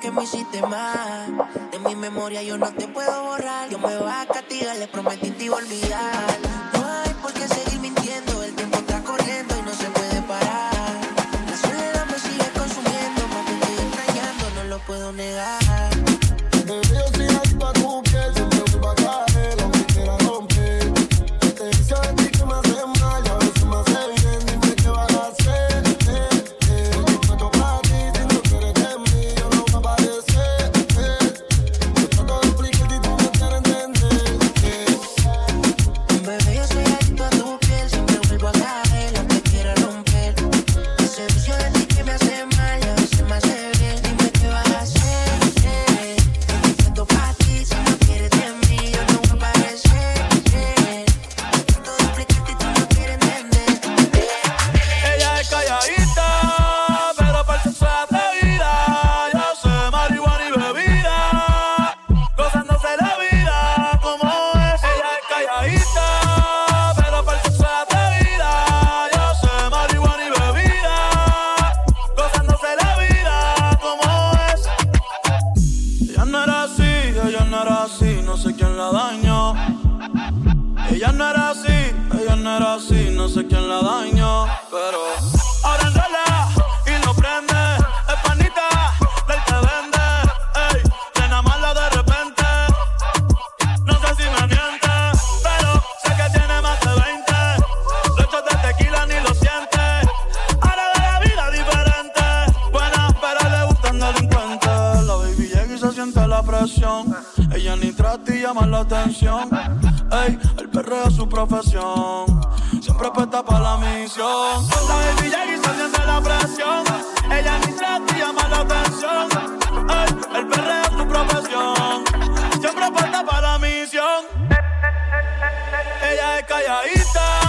Que me hiciste mal. De mi memoria yo no te puedo borrar. Dios me va a castigar, le prometí te iba a olvidar. No hay por qué seguir mintiendo. El tiempo está corriendo y no se puede parar. La soledad me sigue consumiendo. Más estoy extrañando, no lo puedo negar. La presión, ella ni trata y llama la atención, ey, el perreo es su profesión, siempre puesta para la misión, llega y la presión, ella ni trata y llama la atención, ey, el perreo es su profesión, siempre puesta para la misión, ella es calladita,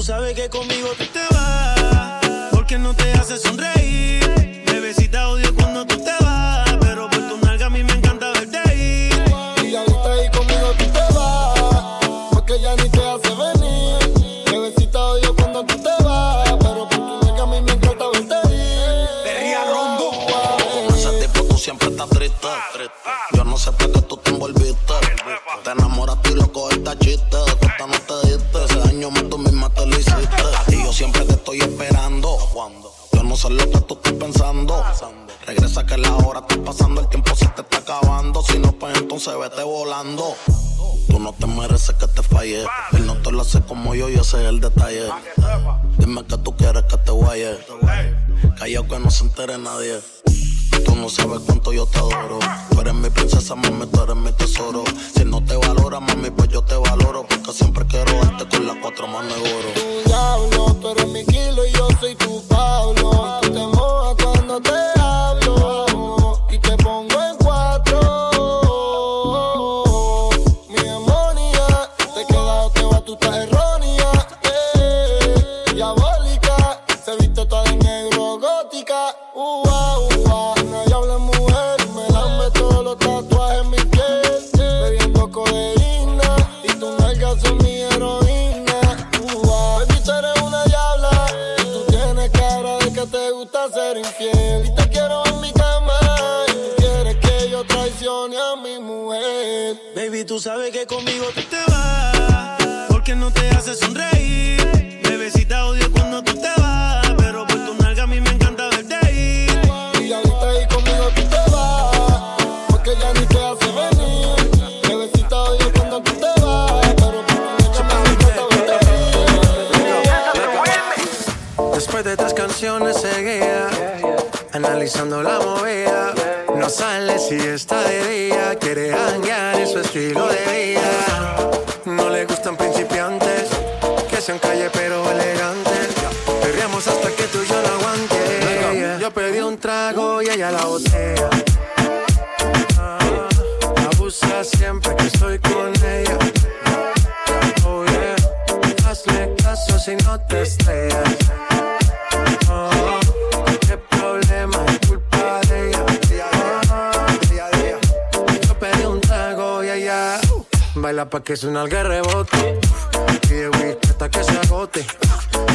Tú sabes que conmigo tú te vas, porque no te hace sonreír. volando. Tú no te mereces que te falle. Él no te lo hace como yo y ese es el detalle. Dime que tú quieres que te guaye. Callao que no se entere nadie. Tú no sabes cuánto yo te adoro. Tú eres mi princesa, mami, tú eres mi tesoro. Si no te valora, mami, pues yo te valoro. Porque siempre quiero darte con las cuatro manos de oro. Tú diablo, tú eres mi kilo y yo soy tu Baila pa' que suena el rebote. Pide whisky hasta que se agote.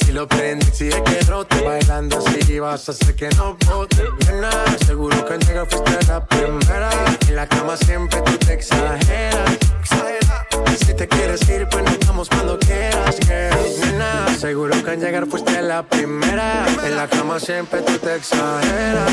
Si lo prende, sigue que rote. Bailando así vas a hacer que no bote. Nena, seguro que al llegar fuiste la primera. En la cama siempre tú te exageras. Si te quieres ir, pues nos vamos cuando quieras, girl. Nena, seguro que al llegar fuiste la primera. En la cama siempre tú te exageras.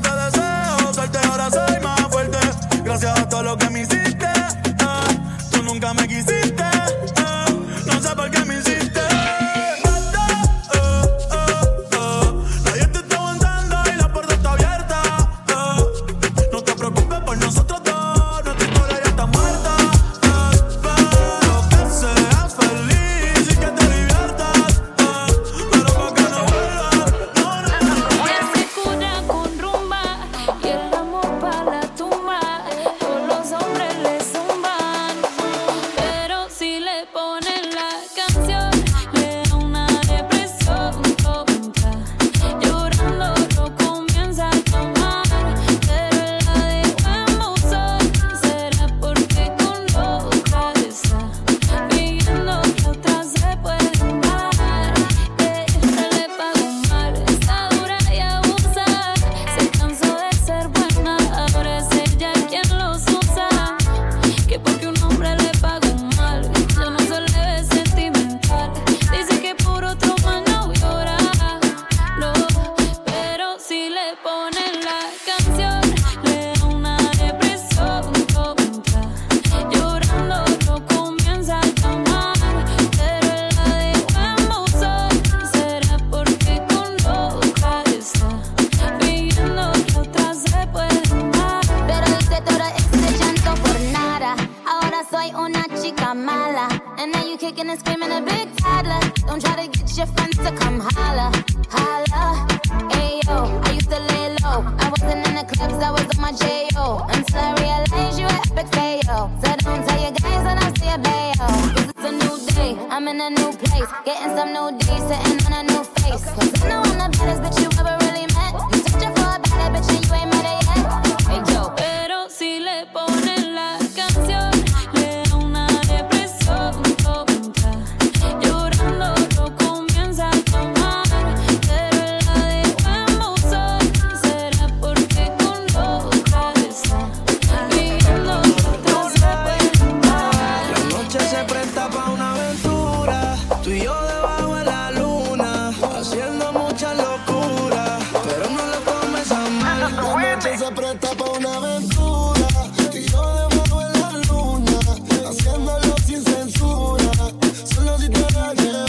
te. I wasn't in the clubs, I was on my J.O. Until I realized you were epic fail. So don't tell your guys that I see a bail. Cause it's a new day, I'm in a new place. Getting some new days, sitting yeah.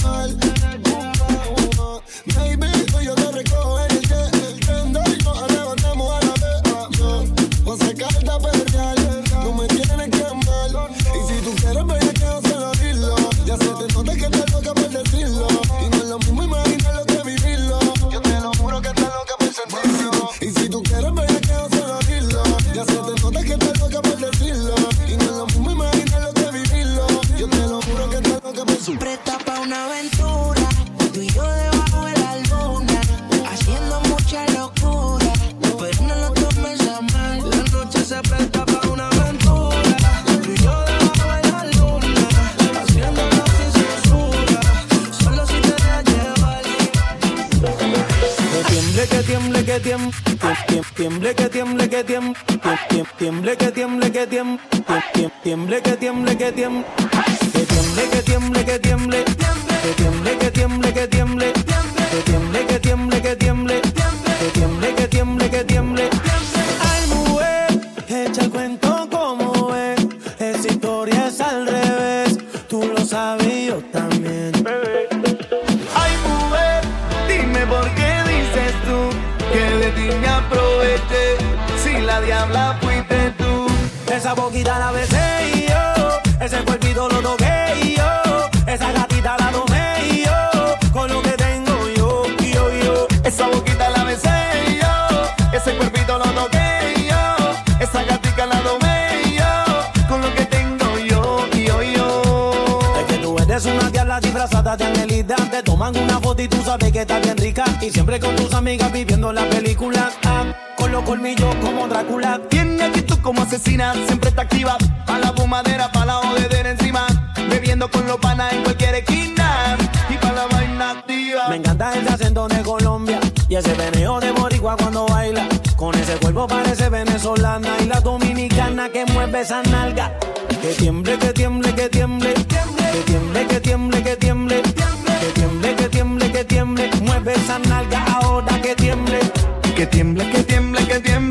Tiemble que tiemble que tiemble, tiemble que tiemble que tiemble, que tiemble que tiemble que tiemble. enamorada de Angelita. Te toman una foto y tú sabes que está bien rica. Y siempre con tus amigas viviendo la película. Ah, con los colmillos como Drácula. Tiene actitud como asesina, siempre está activa. Pa' la fumadera, pa' la odedera encima. Bebiendo con los panas en cualquier esquina. Y pa' la vaina activa. Me encanta el acento de Colombia y ese veneo de ese cuerpo parece venezolana y la dominicana que mueve esa nalga. Que tiemble, que tiemble, que tiemble. Que tiemble, que tiemble, que tiemble. Que tiemble, que tiemble, que tiemble. Mueve esa nalga ahora que tiemble. Que tiemble, que tiemble, que tiemble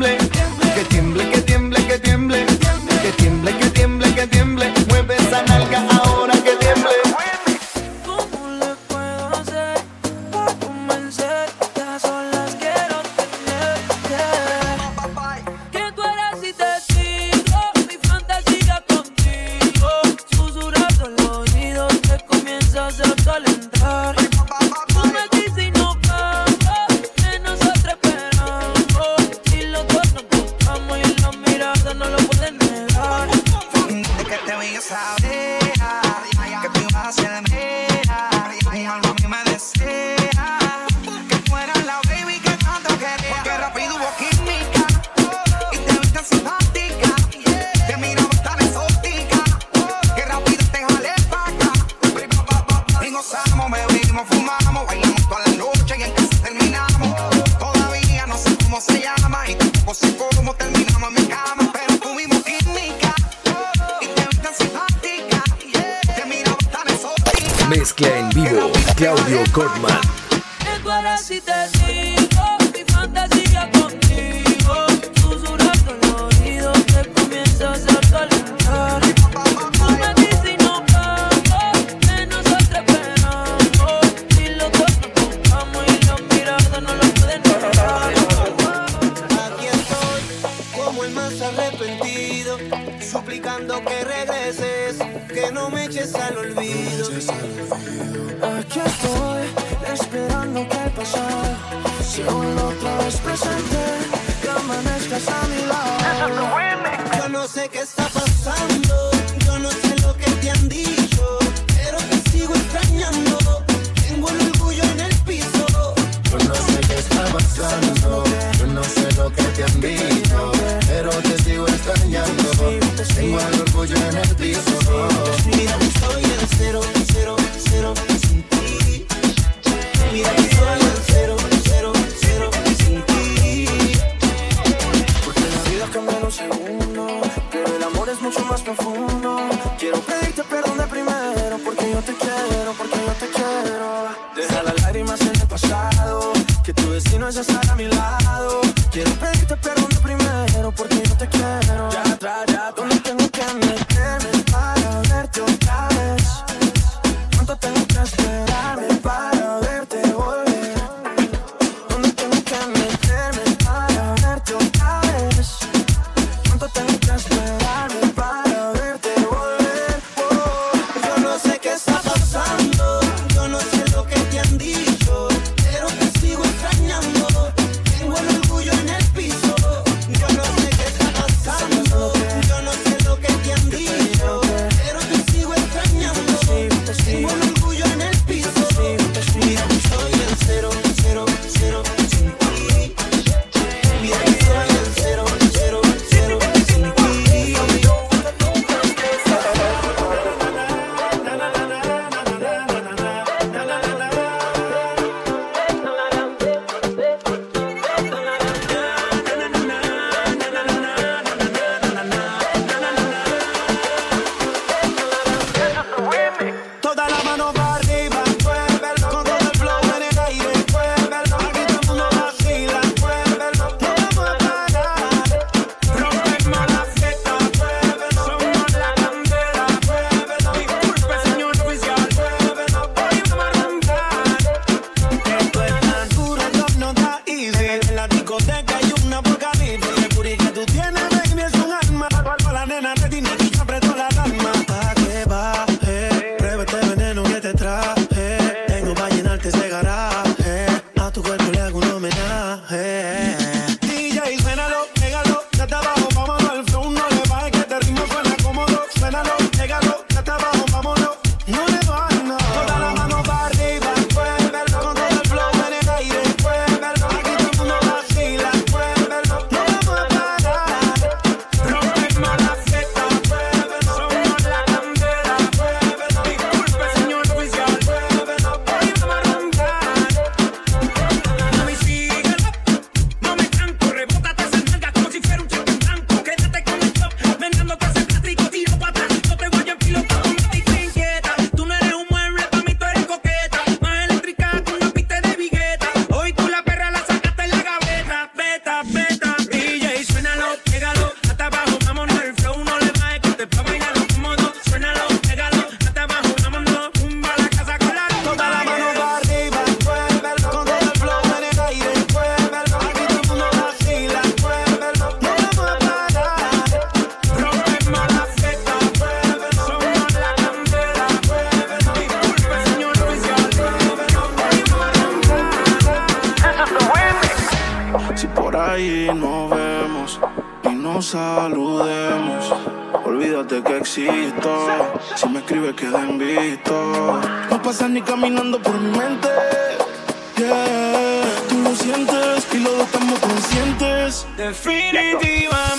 caminando por mi mente. Yeah. Tú lo sientes y los dos estamos conscientes. Definitivamente.